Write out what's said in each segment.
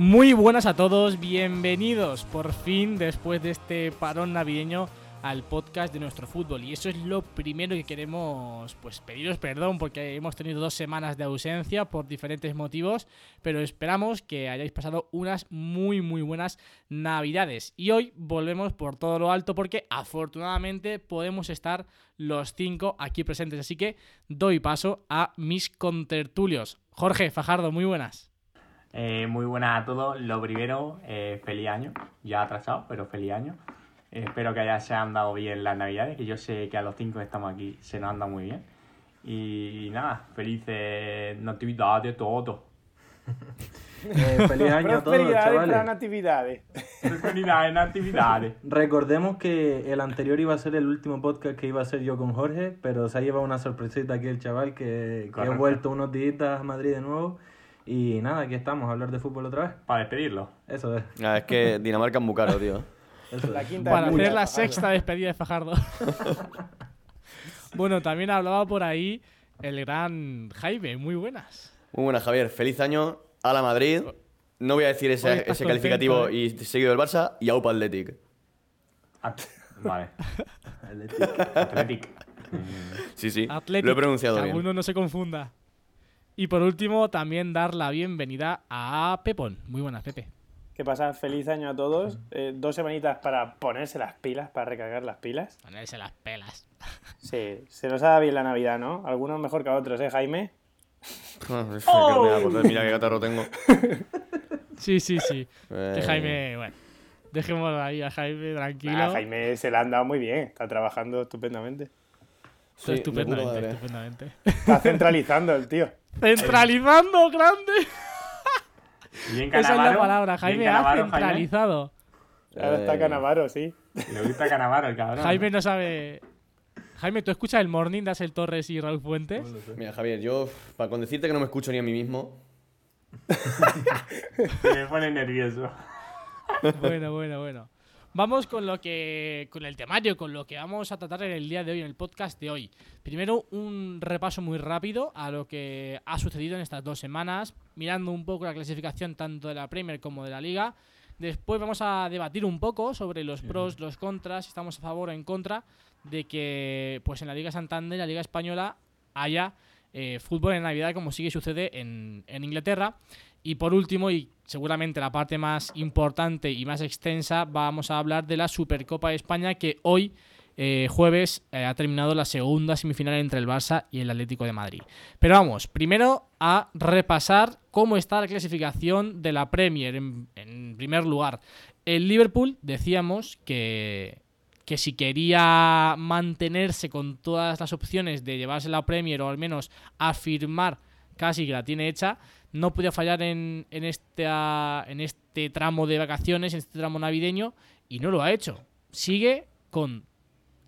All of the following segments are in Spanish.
Muy buenas a todos, bienvenidos por fin después de este parón navideño al podcast de nuestro fútbol. Y eso es lo primero que queremos pues pediros perdón porque hemos tenido dos semanas de ausencia por diferentes motivos pero esperamos que hayáis pasado unas muy muy buenas navidades. Y hoy volvemos por todo lo alto porque afortunadamente podemos estar los cinco aquí presentes. Así que doy paso a mis contertulios. Jorge Fajardo muy buenas Eh, muy buenas a todos. Lo primero, eh, feliz año. Ya atrasado, pero feliz año. Eh, espero que haya, se han dado bien las navidades, que yo sé que a los cinco que estamos aquí se nos han dado muy bien. Y, nada, felices natividades todo. Eh, feliz año a todos, para chavales. natividades. Felicidades, natividades. Recordemos que el anterior iba a ser el último podcast que iba a ser yo con Jorge, pero se ha llevado una sorpresita aquí el chaval que, que Correcto. vuelto unos días a Madrid de nuevo. Y nada, aquí estamos a hablar de fútbol otra vez. Para despedirlo. Eso es. Ah, es que Dinamarca es muy caro, tío. Eso La es. quinta para hacer la sexta despedida de Fajardo. bueno, también hablaba por ahí el gran Jaime, muy buenas. Muy buena, Javier. Feliz año a la Madrid. No voy a decir ese, ese calificativo ¿eh? y seguido del Barça y Aupa Athletic. At- vale. Athletic. Athletic. Sí, sí. Athletic, Lo he pronunciado que bien. alguno no se confunda. Y por último, también dar la bienvenida a Pepón. Muy buenas, Pepe. ¿Qué pasa? Feliz año a todos. Eh, dos semanitas para ponerse las pilas, para recargar las pilas. Ponerse las pelas. Sí, se nos ha dado bien la Navidad, ¿no? Algunos mejor que otros, ¿eh, Jaime? Es que no me da por- Mira qué catarro tengo. Sí, sí, sí. Que Eh, Jaime, bueno. Dejemos ahí a Jaime tranquilo. Ah, Jaime se la han dado muy bien, está trabajando estupendamente. Está Sí, estupendamente, estupendamente. Está centralizando el tío. ¡Centralizando, grande! Bien Esa es la palabra, ha Jaime. centralizado. Ahora está Eh, Canavaro, sí. Le gusta Canavaro, el cabrón. Jaime no sabe. Jaime, ¿tú escuchas el Morning de Asel Torres y Raúl Fuentes? Mira, Javier, yo, para con decirte que no me escucho ni a mí mismo, Me pone nervioso. Bueno, bueno, bueno. Vamos con lo que. con el temario, con lo que vamos a tratar en el día de hoy, en el podcast de hoy. Primero, un repaso muy rápido a lo que ha sucedido en estas dos semanas, mirando un poco la clasificación tanto de la Premier como de la Liga. Después vamos a debatir un poco sobre los pros, los contras, si estamos a favor o en contra de que pues en la Liga Santander, la Liga Española, haya eh, fútbol en Navidad como sí que sucede en, en Inglaterra. Y por último, y seguramente la parte más importante y más extensa, vamos a hablar de la Supercopa de España que hoy, eh, jueves, eh, ha terminado la segunda semifinal entre el Barça y el Atlético de Madrid. Pero vamos, primero a repasar cómo está la clasificación de la Premier en, en primer lugar. El Liverpool, decíamos que, que si quería mantenerse con todas las opciones de llevarse la Premier o al menos afirmar casi que la tiene hecha, no podía fallar en, en, esta, en este tramo de vacaciones, en este tramo navideño, y no lo ha hecho. Sigue con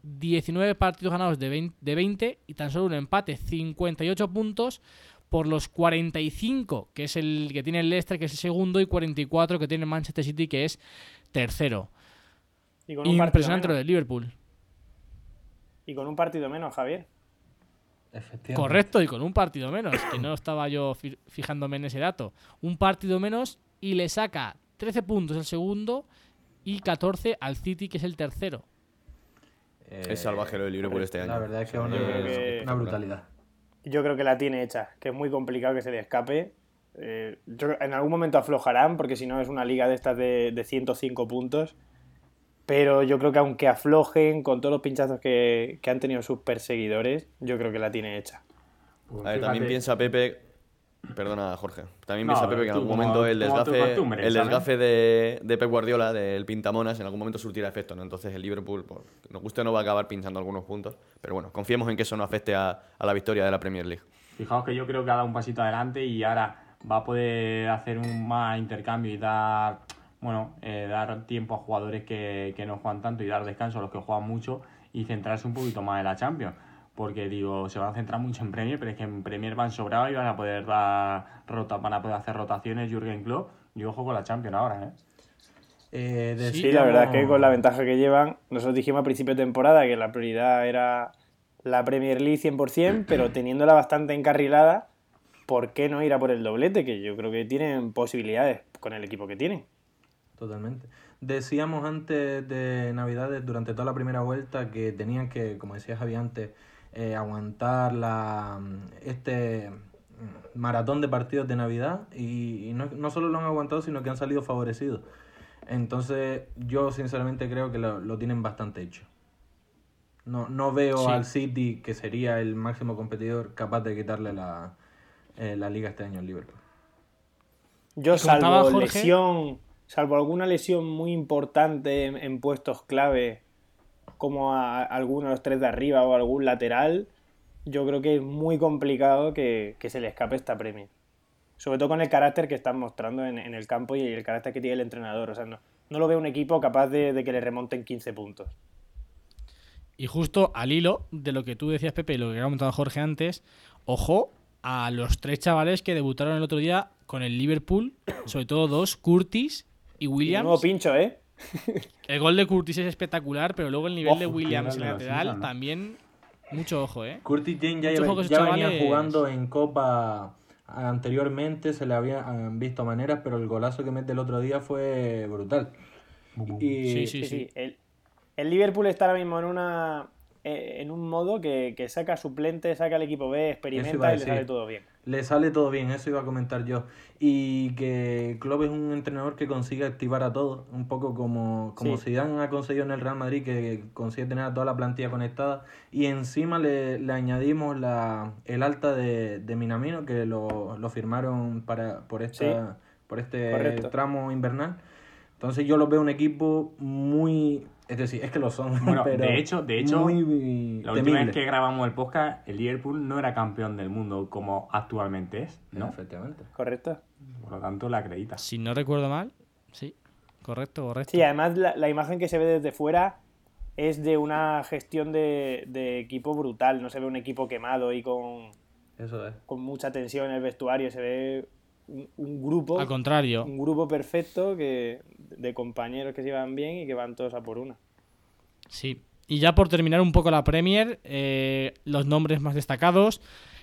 19 partidos ganados de 20, de 20 y tan solo un empate, 58 puntos por los 45 que es el que tiene el Leicester, que es el segundo, y 44 que tiene el Manchester City, que es tercero. Y con un Impresionante lo del Liverpool. Y con un partido menos, Javier. Efectivamente. Correcto, y con un partido menos, que no estaba yo fi- fijándome en ese dato. Un partido menos y le saca 13 puntos el segundo y 14 al City, que es el tercero. Eh, es salvaje lo del Liverpool este año. La verdad es que es una, una brutalidad. Yo creo que la tiene hecha, que es muy complicado que se le escape. Eh, yo en algún momento aflojarán, porque si no es una liga de estas de, de 105 puntos. Pero yo creo que aunque aflojen con todos los pinchazos que, que han tenido sus perseguidores, yo creo que la tiene hecha. Pues A ver, también piensa Pepe. Perdona, Jorge. También No, piensa Pepe que en algún como- momento el desgafe, el desgafe de, de Pep Guardiola, del pintamonas, en algún momento surtirá efecto, ¿no? Entonces el Liverpool, nos guste o no, va a acabar pinchando algunos puntos. Pero bueno, confiemos en que eso no afecte a, a la victoria de la Premier League. Fijaos que yo creo que ha dado un pasito adelante y ahora va a poder hacer un más intercambio y dar, bueno, eh, dar tiempo a jugadores que, que no juegan tanto y dar descanso a los que juegan mucho y centrarse un poquito más en la Champions. Porque digo, se van a centrar mucho en Premier, pero es que en Premier van sobrados y van a poder dar rota, van a poder hacer rotaciones Jürgen Klopp. Y ojo con la Champions ahora, ¿eh? Eh, Sí, la verdad es que con la ventaja que llevan, nosotros dijimos a principio de temporada que la prioridad era la Premier League 100%, pero teniéndola bastante encarrilada, ¿por qué no ir a por el doblete? Que yo creo que tienen posibilidades con el equipo que tienen. Totalmente. Decíamos antes de Navidades, durante toda la primera vuelta, que tenían que, como decía Javi antes, eh, aguantar la, este mm, maratón de partidos de Navidad y, y no, no solo lo han aguantado, sino que han salido favorecidos. Entonces, yo sinceramente creo que lo, lo tienen bastante hecho. No, no veo Sí. al City, que sería el máximo competidor, capaz de quitarle la, eh, la liga este año al Liverpool. Yo, salvo Jorge- lesión, salvo alguna lesión muy importante en, puestos clave, como a, alguno de los tres de arriba o algún lateral, yo creo que es muy complicado que, que se le escape esta premio. Sobre todo con el carácter que están mostrando en, en el campo y el carácter que tiene el entrenador. O sea, no, no lo veo un equipo capaz de, de que le remonten 15 puntos. Y justo al hilo de lo que tú decías, Pepe, y lo que ha comentado Jorge antes, ojo a los tres chavales que debutaron el otro día con el Liverpool, sobre todo dos, Curtis y Y Williams. nuevo pincho, ¿eh? El gol de Curtis es espectacular, pero luego el nivel de Williams en lateral también. Mucho ojo, ¿eh? Curtis James ya, ya- venía jugando en Copa anteriormente, se le habían visto maneras, pero el golazo que mete el otro día fue brutal. Y, Sí, sí, Sí, sí. sí. El, el Liverpool está ahora mismo en una en un modo que, que saca suplente, saca al equipo B, experimenta y le sale todo bien. Le sale todo bien, eso iba a comentar yo. Y que Klopp es un entrenador que consigue activar a todos, un poco como, como Sí. Zidane ha conseguido en el Real Madrid, que consigue tener a toda la plantilla conectada. Y encima le, le añadimos la, el alta de, de Minamino, que lo, lo firmaron para, por, esta, por este correcto. tramo invernal. Entonces yo lo veo un equipo muy... Es decir, es que lo son, Bueno, pero de hecho, de hecho, muy La última vez que grabamos el podcast, el Liverpool no era campeón del mundo como actualmente es, ¿no? Efectivamente. ¿Correcto? Por lo tanto, la acredita. Si no recuerdo mal, sí. Correcto, correcto. Sí, además la, la imagen que se ve desde fuera es de una gestión de, de equipo brutal. No se ve un equipo quemado y con, Eso es. con mucha tensión en el vestuario. Se ve un, un grupo, Al contrario. un grupo perfecto que, de compañeros que se llevan bien y que van todos a por una. Sí. Y ya por terminar un poco la Premier, eh, los nombres más destacados.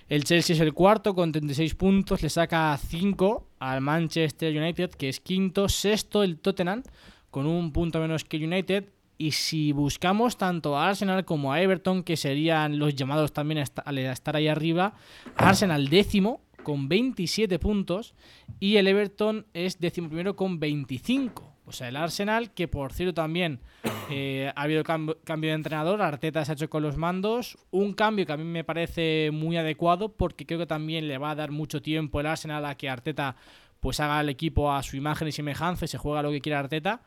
El Chelsea es el cuarto con 36 puntos, le saca 5 al Manchester United, que es quinto. Sexto el Tottenham, con un punto menos que United. Y si buscamos tanto a Arsenal como a Everton, que serían los llamados también a esta- a estar ahí arriba, Arsenal décimo con 27 puntos y el Everton es décimo primero con 25. O sea, el Arsenal, que por cierto también eh, ha habido cam- cambio de entrenador, Arteta se ha hecho con los mandos, un cambio que a mí me parece muy adecuado porque creo que también le va a dar mucho tiempo el Arsenal a que Arteta pues haga el equipo a su imagen y semejanza y se juega lo que quiera Arteta.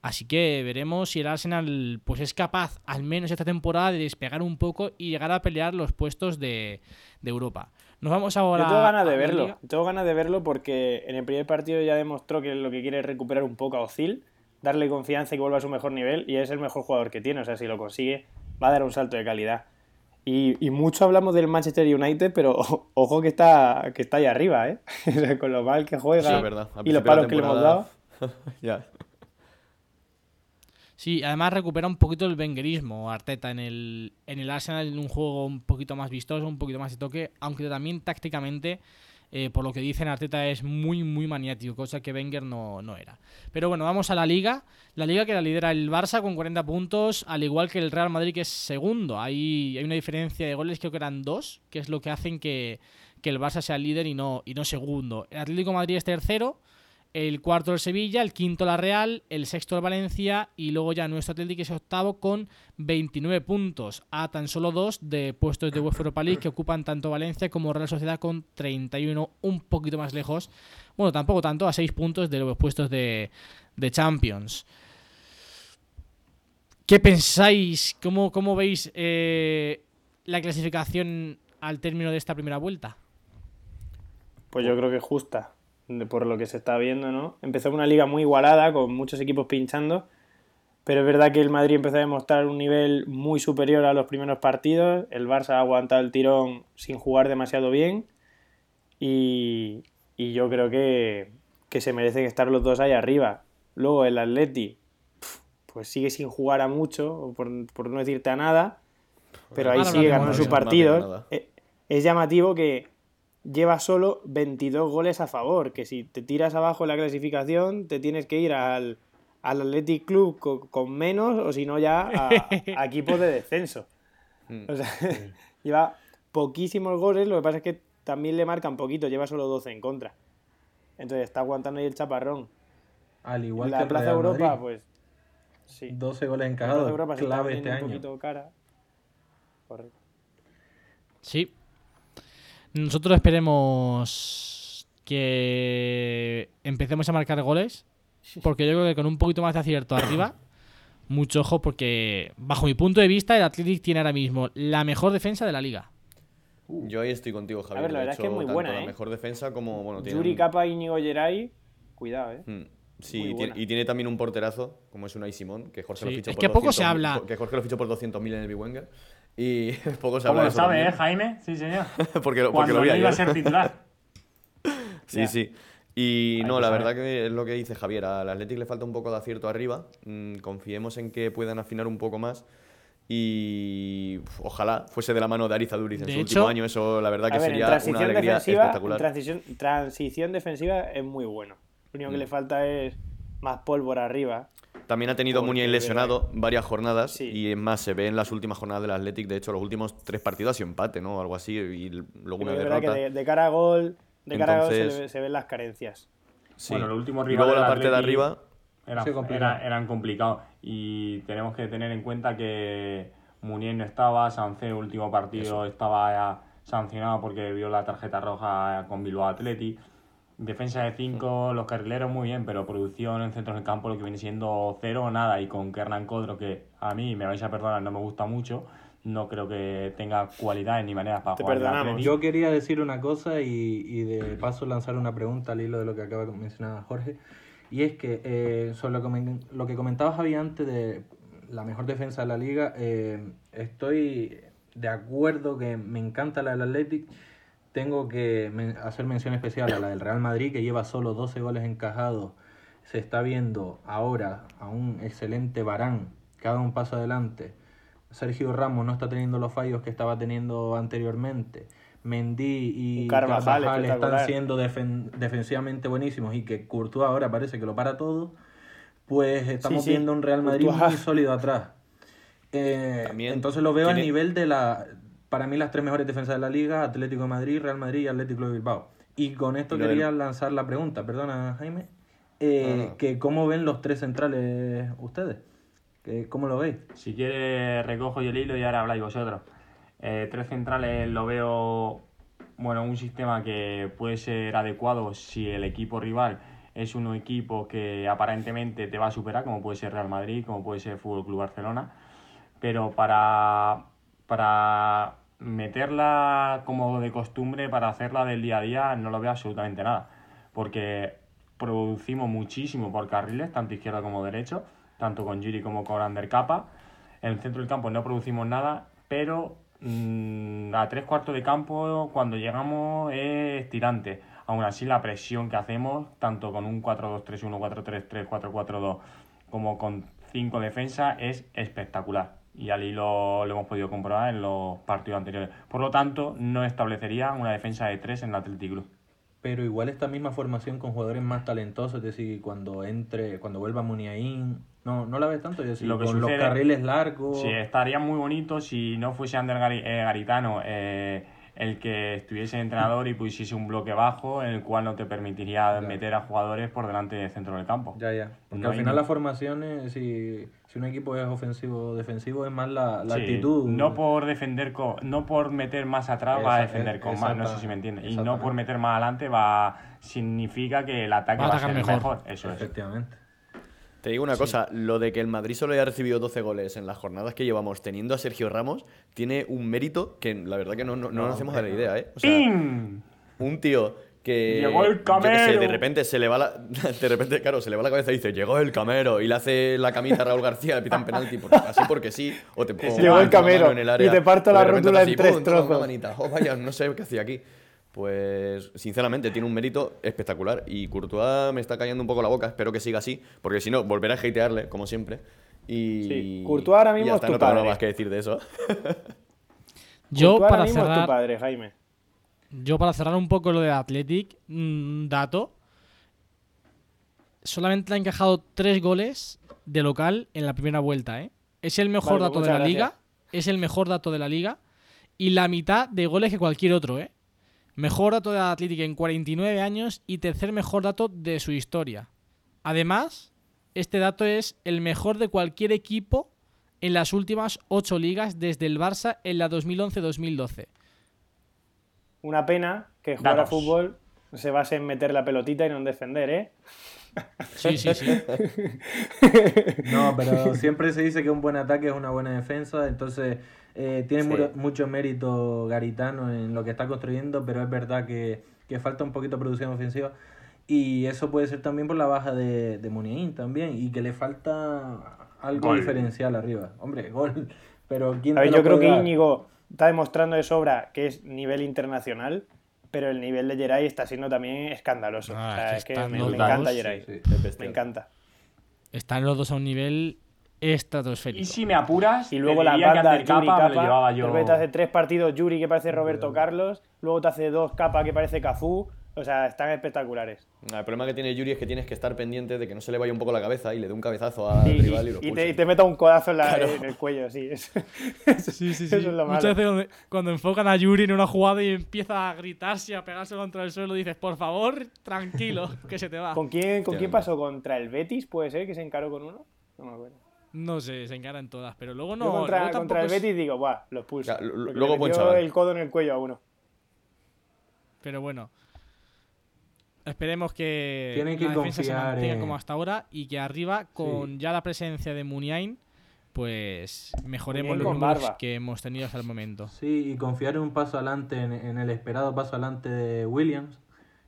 Así que veremos si el Arsenal pues es capaz, al menos esta temporada, de despegar un poco y llegar a pelear los puestos de Europa. Nos vamos ahora. Yo tengo ganas de la verlo. Liga. Tengo ganas de verlo porque en el primer partido ya demostró que lo que quiere es recuperar un poco a Ozil, darle confianza y que vuelva a su mejor nivel. Y es el mejor jugador que tiene. O sea, si lo consigue, va a dar un salto de calidad. Y, y mucho hablamos del Manchester United, pero ojo que está, que está ahí arriba, ¿eh? O sea, Con lo mal que juega Sí, y los palos que le hemos dado. ya. Sí, además recupera un poquito el vengerismo Arteta en el, en el Arsenal, en un juego un poquito más vistoso, un poquito más de toque, aunque también tácticamente, eh, por lo que dicen, Arteta es muy, muy maniático, cosa que Wenger no, no era. Pero bueno, vamos a la liga. La liga que la lidera el Barça con 40 puntos, al igual que el Real Madrid, que es segundo. Hay, hay una diferencia de goles, creo que eran dos, que es lo que hacen que, que el Barça sea líder y no, y no segundo. El Atlético Madrid es tercero. El cuarto el Sevilla, el quinto la Real, el sexto el Valencia y luego ya nuestro Atlético es octavo con 29 puntos, a tan solo dos de puestos de UEFA Europa League que ocupan tanto Valencia como Real Sociedad con 31, un poquito más lejos, bueno, tampoco tanto, a 6 puntos de los puestos de, Champions. ¿Qué pensáis? ¿Cómo, cómo veis eh, la clasificación al término de esta primera vuelta? pues yo creo que justa, por lo que se está viendo, ¿no? Empezó una liga muy igualada, con muchos equipos pinchando, pero es verdad que el Madrid empezó a demostrar un nivel muy superior a los primeros partidos, el Barça ha aguantado el tirón sin jugar demasiado bien, y, y yo creo que, que se merecen estar los dos ahí arriba. Luego el Atleti, pues sigue sin jugar a mucho, por, por no decirte a nada, pero ahí sigue ganando sus partidos. Eh, Es llamativo que lleva solo 22 goles a favor, que si te tiras abajo en la clasificación te tienes que ir al, al Athletic Club co- con, menos o si no ya a, a equipos de descenso. Mm. O sea, lleva poquísimos goles, lo que pasa es que también le marcan poquito, lleva solo 12 en contra. Entonces está aguantando ahí el chaparrón. Al igual la que Plaza Real Europa, Madrid. pues sí. 12 goles encajados, clave este año. poquito cara. Correcto. Sí. Nosotros esperemos que empecemos a marcar goles. Porque yo creo que con un poquito más de acierto arriba, mucho ojo, porque bajo mi punto de vista, el Athletic tiene ahora mismo la mejor defensa de la liga. Yo ahí estoy contigo, Javier. ver, la verdad es que es muy tanto buena, la ¿eh? mejor defensa como. Bueno, tiene Yuri un- Capa, Íñigo Geray, cuidado, eh. Mm, Sí, y tiene, y también un porterazo, como es Unai Simón, que Jorge Sí, lo fichó es por que poco se 200.000 habla. Que Jorge lo fichó por 200.000 en el B-Wenger. Y poco se ¿Cómo habla de lo eso sabe, también. eh, Jaime? Sí, señor. porque, lo- porque Cuando lo vi no iba a ser titular. Sí, Ya. sí. Y Hay no, la saber. verdad que es lo que dice Javier. Al Athletic le falta un poco de acierto arriba. Mm, confiemos en que puedan afinar un poco más. Y ojalá fuese de la mano de Ariza Duriz en De su hecho- último año. Eso, la verdad, que A ver, sería una transición alegría espectacular. transición, transición defensiva es muy bueno. Lo único que Mm. le falta es más pólvora arriba. También ha tenido Porque Muniain es lesionado varias jornadas Sí. y es más, se ve en las últimas jornadas del Athletic. De hecho, los últimos tres partidos ha sido empate, ¿no? Algo así, y luego una es verdad que derrota. de, de cara a gol, de cara a gol se, Entonces- le- se ven las carencias. Sí. Bueno, los últimos y rivales luego la parte de arriba, Era- Sí, complicado. era- eran complicados. Y tenemos que tener en cuenta que Munier no estaba, Sancé, último partido, estaba ya sancionado porque vio la tarjeta roja con Bilbao Atleti. Defensa de 5, los carrileros muy bien, pero producción en centros del campo lo que viene siendo cero o nada. Y con Kernan Codro, que a mí, me vais a perdonar, no me gusta mucho, no creo que tenga cualidades ni maneras para Te jugar perdonamos. Yo quería decir una cosa y, y de paso lanzar una pregunta al hilo de lo que acaba de mencionar Jorge. Y es que eh, sobre lo que, men- lo que comentaba Javi antes de la mejor defensa de la liga, eh, estoy de acuerdo que me encanta la del Athletic. Tengo que men- hacer mención especial a la del Real Madrid, que lleva solo 12 goles encajados. Se está viendo ahora a un excelente Barán, que ha dado un paso adelante. Sergio Ramos no está teniendo los fallos que estaba teniendo anteriormente. Mendy y Carvajal Carvajal están siendo defen- defensivamente buenísimos y que Courtois ahora parece que lo para todo, pues estamos sí. viendo un Real Madrid Courtois. muy sólido atrás. Eh, También entonces lo veo al tiene- nivel de la, para mí las tres mejores defensas de la liga, Atlético de Madrid, Real Madrid y Atlético de Bilbao. Y con esto Y lo del- quería lanzar la pregunta, perdona Jaime, eh, que cómo ven los tres centrales ustedes, que, ¿cómo lo veis? Si quieres, recojo yo el hilo y ahora habláis vosotros. Eh, tres centrales lo veo, bueno, un sistema que puede ser adecuado si el equipo rival es un equipo que aparentemente te va a superar, como puede ser Real Madrid, como puede ser Fútbol Club Barcelona. Pero para, para meterla como de costumbre, para hacerla del día a día, no lo veo absolutamente nada. Porque producimos muchísimo por carriles, tanto izquierdo como derecho, tanto con Giri como con Ander Capa. En el centro del campo no producimos nada, pero mm, a tres cuartos de campo, cuando llegamos, es tirante. Aún así, la presión que hacemos, tanto con un 4-2-3-1, 4-3-3, 4-4-2, como con cinco defensas, es espectacular. Y al hilo lo hemos podido comprobar en los partidos anteriores. Por lo tanto, no establecería una defensa de tres en el Athletic Club. Pero igual esta misma formación con jugadores más talentosos, es decir, cuando entre, cuando vuelva Muniain, no, no la ves tanto, es decir, Lo que con los carriles largos. Sí, estaría muy bonito si no fuese Ander eh, Garitano eh, el que estuviese entrenador y pusiese un bloque bajo en el cual no te permitiría Ya. meter a jugadores por delante del centro del campo. Ya, ya. Porque No al hay final ni- las formaciones, si, si un equipo es ofensivo o defensivo, es más la, la Sí, actitud. No por defender con, no por meter más atrás va a defender con más, no sé si me entiendes. Y no por meter más adelante va significa que el ataque Va a va a, atacar ser mejor. mejor. Eso es. Efectivamente. Te digo una cosa, lo de que el Madrid solo haya recibido 12 goles en las jornadas que llevamos teniendo a Sergio Ramos tiene un mérito que la verdad que no, no, no nos hacemos de la idea, ¿eh? O sea, ¡Ping! un tío que Llegó el qué sé, camero. de repente se le va la de repente claro se le va la cabeza y dice llegó el camero y le hace la camita a Raúl García le pitan penalti por- así porque sí o te o Llegó el camero en el área, y te parto la rótula en tres trozos. Oh, vaya no sé qué hacía aquí pues sinceramente tiene un mérito espectacular y Courtois me está callando un poco la boca espero que siga así porque si no volveré a hatearle como siempre y Sí, Courtois ahora y mismo es tu no tengo nada padre. más que decir de eso Yo Courtois para ahora mismo es tu cerrar, padre, Jaime. yo para cerrar un poco lo de Athletic, un dato. Solamente le han encajado tres goles de local en la primera vuelta, ¿eh? Es el mejor Vale, dato de la liga. Es el mejor dato de la liga. Y la mitad de goles que cualquier otro, ¿eh? Mejor dato de Athletic en 49 años y tercer mejor dato de su historia. Además, este dato es el mejor de cualquier equipo en las últimas ocho ligas desde el Barça en la 2011-2012. Una pena que jugar a fútbol se base en meter la pelotita y no en defender, ¿eh? Sí, sí, sí. No, pero siempre se dice que un buen ataque es una buena defensa, entonces eh, tiene Sí. mu- mucho mérito Garitano en lo que está construyendo, pero es verdad que, que falta un poquito de producción ofensiva y eso puede ser también por la baja de, de Muniain también y que le falta algo Gol. diferencial arriba. Hombre, gol, pero ¿quién A ver, yo creo que dar? Íñigo está demostrando de sobra que es nivel internacional, pero el nivel de Geray está siendo también escandaloso. Ah, o sea, es que es que me, me encanta sí, Geray. sí, es Me encanta. Están los dos a un nivel estratosférico. Y si me apuras, Y luego la banda Yuri Capa me lo llevaba yo. te hace tres partidos Yuri que parece Roberto Carlos, luego te hace dos Capa que parece Cafú. O sea, están espectaculares. El problema que tiene Yuri es que tienes que estar pendiente de que no se le vaya un poco la cabeza y le dé un cabezazo al rival y lo y- te, y te meta un codazo en, la- Claro. en el cuello, sí. Es- Sí, sí, Eso sí. es lo Muchas malo. veces cuando, cuando enfocan a Yuri en una jugada y empieza a gritarse y a pegarse contra el suelo, dices, por favor, tranquilo, que se te va. ¿Con quién, con quién pasó? ¿Contra el Betis? ¿Puede ser que se encaró con uno? No me acuerdo. No sé, se encaran todas, pero luego Yo no. contra, luego contra el tampoco es- Betis digo, buah, lo expulso. Ya, lo- Porque luego buen chaval. el codo en el cuello a uno. Pero bueno. Esperemos que Tienen que la defensa se confiar mantenga como hasta ahora y que arriba, con ya la presencia de Muniain, pues mejoremos Muniain los números barba. que hemos tenido hasta el momento. Sí, y confiar en un paso adelante, en, en el esperado paso adelante de Williams,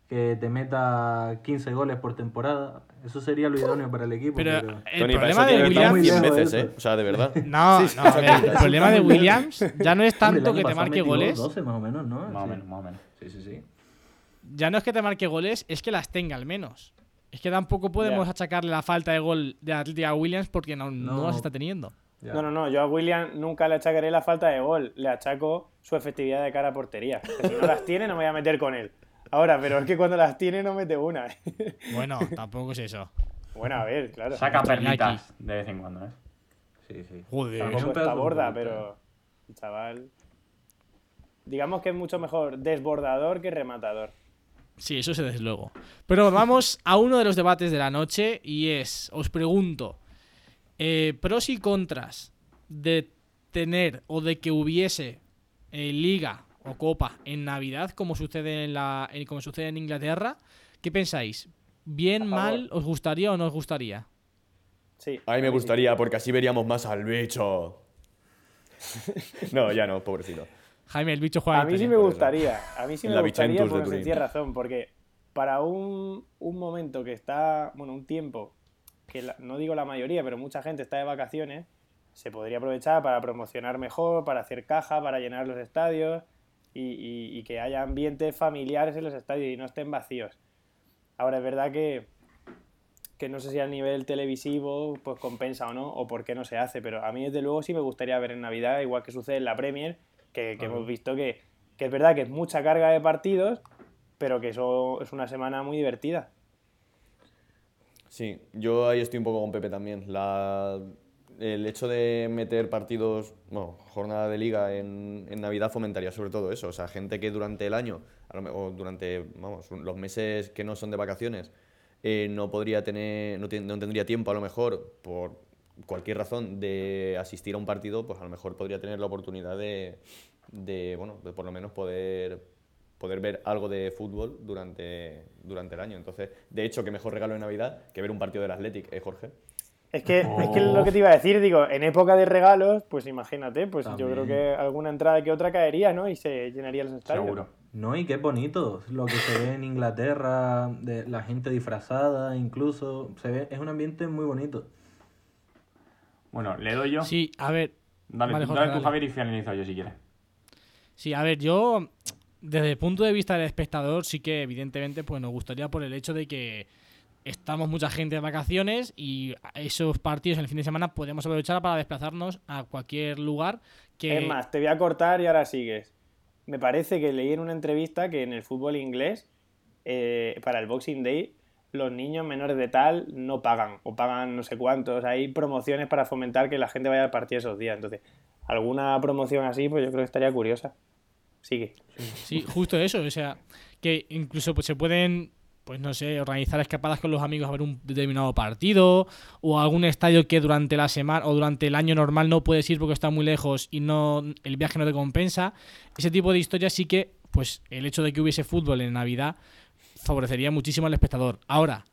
que te meta 15 goles por temporada. Eso sería lo idóneo para el equipo. Pero pero- el Tony, problema de Williams. 100 lejos de veces, eso. ¿eh? O sea, de verdad. No, no, a ver, el problema de Williams ya no es tanto que te marque goles. 12 más o menos, ¿no? Más o menos, más o menos. Sí, sí, sí. Ya no es que te marque goles, es que las tenga al menos. Es que tampoco podemos achacarle la falta de gol de Atlético a Williams porque no, no No. las está teniendo. No, no, no. Yo a William nunca le achacaré la falta de gol. Le achaco su efectividad de cara a portería. Si no las tiene, no me voy a meter con él. Ahora, pero es que cuando las tiene, no mete una. Bueno, tampoco es eso. bueno, a ver, claro. Saca perlitas de vez en cuando, ¿eh? Sí, sí. Joder. Es un Tampoco está borda, pero chaval. Digamos que es mucho mejor desbordador que rematador. Sí, eso se desde luego. Pero vamos a uno de los debates de la noche y es, os pregunto, eh, pros y contras de tener o de que hubiese eh, liga o copa en Navidad como sucede en la en- como sucede en Inglaterra. ¿Qué pensáis? ¿Bien, mal? ¿Os gustaría o no os gustaría? Sí. A mí me gustaría, porque así veríamos más al bicho. no, ya no, pobrecito. Jaime, el bicho juega A mí sí Italia. me gustaría. A mí sí En me la gustaría sencilla razón. Porque para un, un momento que está, bueno, un tiempo, que la- no digo la mayoría, pero mucha gente está de vacaciones, se podría aprovechar para promocionar mejor, para hacer caja, para llenar los estadios y, y- y que haya ambientes familiares en los estadios y no estén vacíos. Ahora es verdad que, que no sé si a nivel televisivo pues compensa o no, o por qué no se hace, pero a mí desde luego sí me gustaría ver en Navidad, igual que sucede en la Premier, que, que hemos visto que, que es verdad que es mucha carga de partidos, pero que eso es una semana muy divertida. Sí, yo ahí estoy un poco con Pepe también. La, el hecho de meter partidos, bueno, jornada de liga en, en Navidad fomentaría sobre todo eso. O sea, gente que durante el año, o durante vamos, los meses que no son de vacaciones, eh, no podría tener, no, no tendría tiempo a lo mejor por cualquier razón de asistir a un partido, pues a lo mejor podría tener la oportunidad de, de bueno, de por lo menos poder poder ver algo de fútbol durante, durante el año. Entonces, de hecho, qué mejor regalo de Navidad que ver un partido del Athletic, ¿eh, Jorge? Es que, es que lo que te iba a decir, digo, en época de regalos, pues imagínate, pues yo creo que alguna entrada que otra caería, ¿no? Y se llenaría los estadios. Seguro. No, y qué bonito lo que se ve en Inglaterra, de la gente disfrazada, incluso. Se ve, es un ambiente muy bonito. Bueno, le doy yo. Sí, a ver. Dale, Vale, tú- Jorge, dale tú, dale. Javier, y finalizo yo si quieres. Sí, a ver, yo desde el punto de vista del espectador sí que evidentemente pues nos gustaría por el hecho de que estamos mucha gente de vacaciones y esos partidos en el fin de semana podemos aprovechar para desplazarnos a cualquier lugar que Es más, te voy a cortar y ahora sigues. Me parece que leí en una entrevista que en el fútbol inglés, eh, para el Boxing Day, los niños menores de tal no pagan, o pagan no sé cuántos. Hay promociones para fomentar que la gente vaya al partido esos días. Entonces, alguna promoción así, pues yo creo que estaría curiosa. Sigue. Sí, justo eso. O sea, que incluso pues, se pueden, pues no sé, organizar escapadas con los amigos a ver un determinado partido o algún estadio que durante la semana o durante el año normal no puedes ir porque está muy lejos y no el viaje no te compensa. Ese tipo de historias sí que, pues el hecho de que hubiese fútbol en Navidad favorecería muchísimo al espectador. Ahora,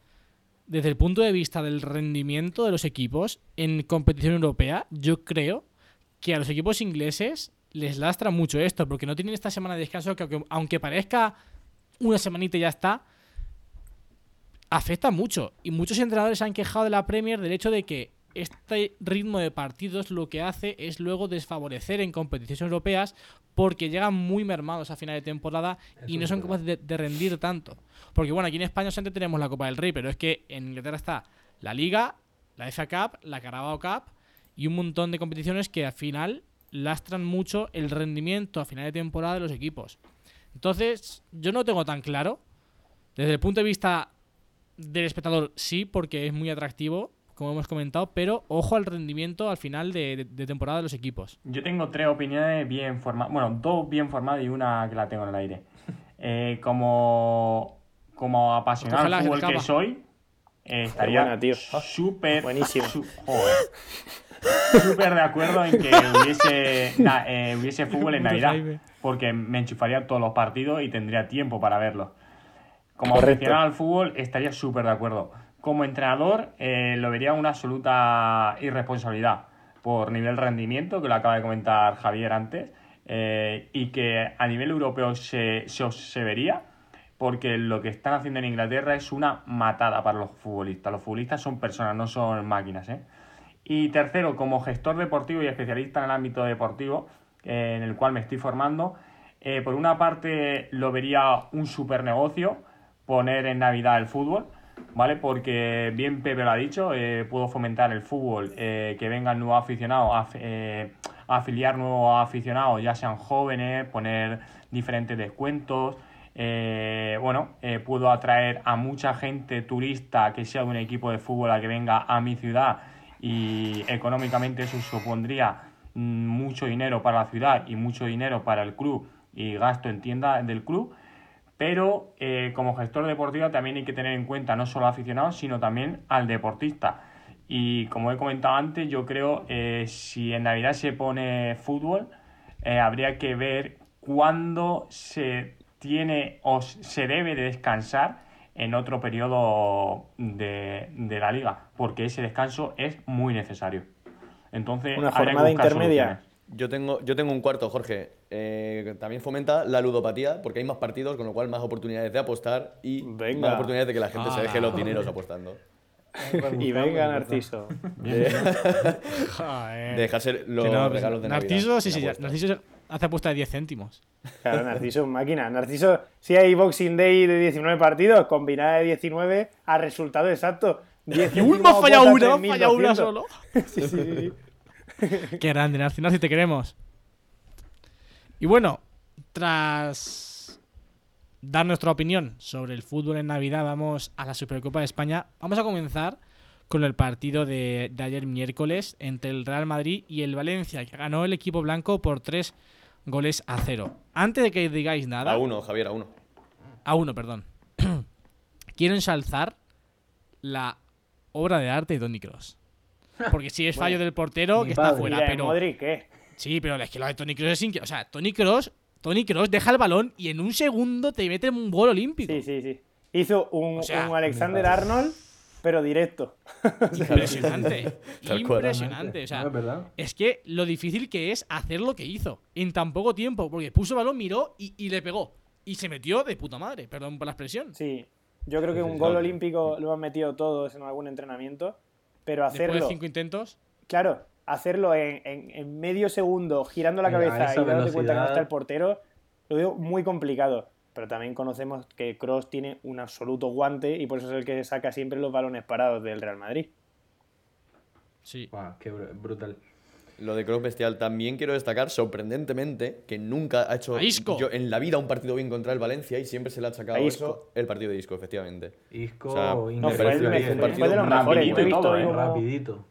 desde el punto de vista del rendimiento de los equipos en competición europea, yo creo que a los equipos ingleses les lastra mucho esto, porque no tienen esta semana de descanso que aunque, aunque parezca una semanita y ya está, afecta mucho. Y muchos entrenadores se han quejado de la Premier del hecho de que este ritmo de partidos lo que hace es luego desfavorecer en competiciones europeas porque llegan muy mermados a final de temporada y no son capaces de, de rendir tanto. Porque bueno, aquí en España siempre tenemos la Copa del Rey, pero es que en Inglaterra está la Liga, la FA Cup, la Carabao Cup y un montón de competiciones que al final lastran mucho el rendimiento a final de temporada de los equipos. Entonces, yo no tengo tan claro. Desde el punto de vista del espectador, sí, porque es muy atractivo, como hemos comentado, pero ojo al rendimiento al final de, de- de temporada de los equipos. Yo tengo tres opiniones bien formadas, bueno, dos bien formadas y una que la tengo en el aire. Eh, como, como apasionado del fútbol que soy, eh, estaría súper, Buenísimo. su- joder. súper de acuerdo en que hubiese, na- eh, hubiese fútbol en Navidad, porque me enchufaría todos los partidos y tendría tiempo para verlos. Como Correcto. aficionado al fútbol estaría súper de acuerdo. Como entrenador eh, lo vería una absoluta irresponsabilidad por nivel rendimiento, que lo acaba de comentar Javier antes, eh, y que a nivel europeo se, se, se vería, porque lo que están haciendo en Inglaterra es una matada para los futbolistas. Los futbolistas son personas, no son máquinas. ¿eh? Y tercero, como gestor deportivo y especialista en el ámbito deportivo, eh, en el cual me estoy formando, eh, por una parte lo vería un super negocio poner en Navidad el fútbol, ¿vale? Porque bien Pepe lo ha dicho, eh, puedo fomentar el fútbol, eh, que vengan nuevos aficionados, eh, afiliar nuevos aficionados, ya sean jóvenes, poner diferentes descuentos. bueno, puedo atraer a mucha gente turista que sea de un equipo de fútbol a que venga a mi ciudad y económicamente eso supondría mm, mucho dinero para la ciudad y mucho dinero para el club y gasto en tienda del club. Pero eh, como gestor deportivo también hay que tener en cuenta no solo al aficionado, sino también al deportista. Y como he comentado antes, yo creo eh, si en Navidad se pone fútbol, eh, habría que ver cuándo se tiene o se debe de descansar en otro periodo de, de la liga, porque ese descanso es muy necesario. Entonces, Una habría que jornada buscar intermedia. soluciones. Yo tengo, yo tengo un cuarto, Jorge. Eh, también fomenta la ludopatía, porque hay más partidos, con lo cual más oportunidades de apostar y Venga. más oportunidades de que la gente se deje los dineros apostando. Y venga, Narciso. De, Joder. dejarse los no, pues, regalos de Narciso, Navidad sí, sí, ya- apuestas. Narciso hace apuesta de 10 céntimos. Claro, Narciso es máquina. Narciso, si hay Boxing Day de 19 partidos, combinada de 19 a resultado exacto. 10 Y uno ha fallado una, ha fallado una 3.200. solo. Sí, sí, sí. Qué grande, Narci, Narci, te queremos. Y bueno, tras dar nuestra opinión sobre el fútbol en Navidad, vamos a la Supercopa de España. Vamos a comenzar con el partido de, de ayer miércoles entre el Real Madrid y el Valencia, que ganó el equipo blanco por 3 goles a 0. Antes de que digáis nada, A uno, Javier, a uno. a uno, perdón. Quiero ensalzar la obra de arte de Tony Cross. Porque si es fallo del portero, que está padre. fuera, Mira, pero. Modric, ¿qué? Sí, pero es que lo de Tony Cross es increíble. O sea, Tony Cross, Tony Cross deja el balón y en un segundo te mete un gol olímpico. Sí, sí, sí. Hizo un, O sea, un Alexander Arnold, pero directo. Impresionante. Impresionante. O sea, No, es que lo difícil que es hacer lo que hizo en tan poco tiempo. Porque puso el balón, miró y, y le pegó. y se metió de puta madre, perdón por la expresión. Sí, yo creo que un gol olímpico lo han metido todos en algún entrenamiento, pero Después hacerlo, de cinco intentos. claro, hacerlo en, en- en medio segundo, girando la cabeza y dándote cuenta que no está el portero, lo digo muy complicado. Pero también conocemos que Cross tiene un absoluto guante y por eso es el que saca siempre los balones parados del Real Madrid. Sí. Guau, qué br- brutal. Lo de Cross Bestial también quiero destacar, sorprendentemente, que nunca ha hecho A Isco. yo en la vida un partido bien contra el Valencia y siempre se le ha achacado eso el partido de Isco, efectivamente. Isco, O sea, No, fue, el, fue partido de los mejores. Yo he rapidito todo, ¿eh? Rapidito.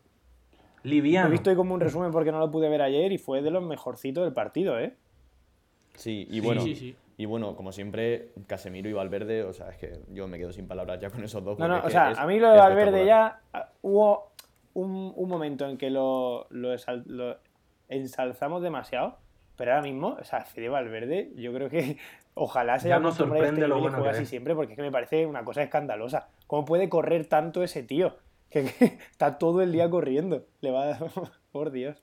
Lo Liviano. he visto hoy como un resumen porque no lo pude ver ayer y fue de los mejorcitos del partido, ¿eh? Sí, y bueno, sí, sí. y bueno, como siempre, Casemiro y Valverde, o sea, es que yo me quedo sin palabras ya con esos dos. No, no, o sea, es a mí lo de Valverde ya ah, hubo un, un momento en que lo, lo, exal- lo ensalzamos demasiado, pero ahora mismo, o sea, Fede Valverde, yo creo que ojalá se Ya haya nos a este sorprende lo bueno que así es. siempre, porque es que me parece una cosa escandalosa. ¿Cómo puede correr tanto ese tío? Que, que está todo el día corriendo. Le va a... Por Dios.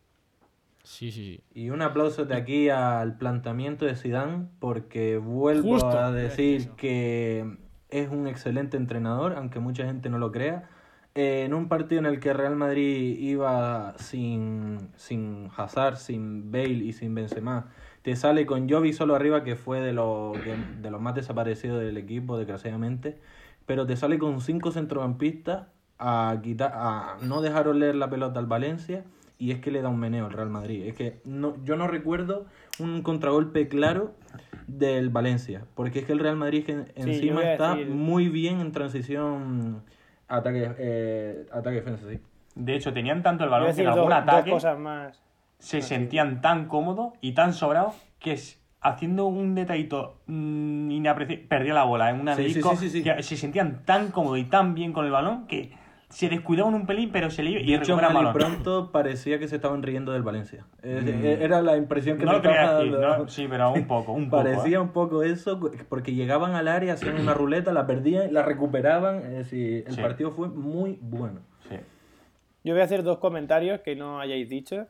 Sí, sí, sí. Y un aplauso de aquí al planteamiento de Zidane porque vuelvo Justo, a decir que es un excelente entrenador, aunque mucha gente no lo crea. Eh, en un partido en el que Real Madrid iba sin, sin Hazard, sin Bale y sin Benzema, te sale con Jovi solo arriba, que fue de los, de, de los más desaparecidos del equipo, desgraciadamente, pero te sale con cinco centrocampistas a, quitar, a no dejar oler la pelota al Valencia y es que le da un meneo al Real Madrid. Es que no, yo no recuerdo un contragolpe claro del Valencia, porque es que el Real Madrid que encima está decir- muy bien en transición ataque eh, ataque defensa, sí. De hecho, tenían tanto el balón que en dos, algún dos ataque cosas más. se sentían tan cómodos y tan sobrados que haciendo un detallito mm, inapreciable, perdía la bola en una Sí, sí, disco, sí, sí, sí. que se sentían tan cómodos y tan bien con el balón que se descuidaban un pelín, pero se le iba y De hecho, recuperaban mal y pronto parecía que se estaban riendo del Valencia. Es- Era la impresión que No me lo estaba dando. ¿no? sí, pero un poco, un poco. Parecía ¿eh? un poco eso, porque llegaban al área, hacían una ruleta, la perdían, la recuperaban. Es decir, el Sí. partido fue muy bueno. Sí. Yo voy a hacer dos comentarios que no hayáis dicho.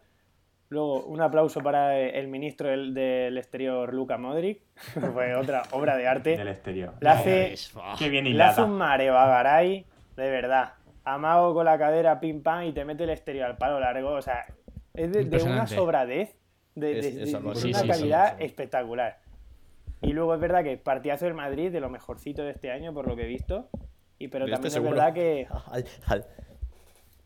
Luego, un aplauso para el ministro del, del exterior, Luka Modric. Fue otra obra de arte. Del exterior. Le hace, Qué bien le hace hilada. un mareo a Garay, de verdad. Amago con la cadera, pim pam, y te mete el exterior al palo largo. O sea, es de, de una sobradez, de, de- Es- de- es de algo una sí, calidad sí, sí. espectacular. Y luego es verdad que partidazo del Madrid, de lo mejorcito de este año, por lo que he visto. Y, pero también es seguro. verdad que Al- al-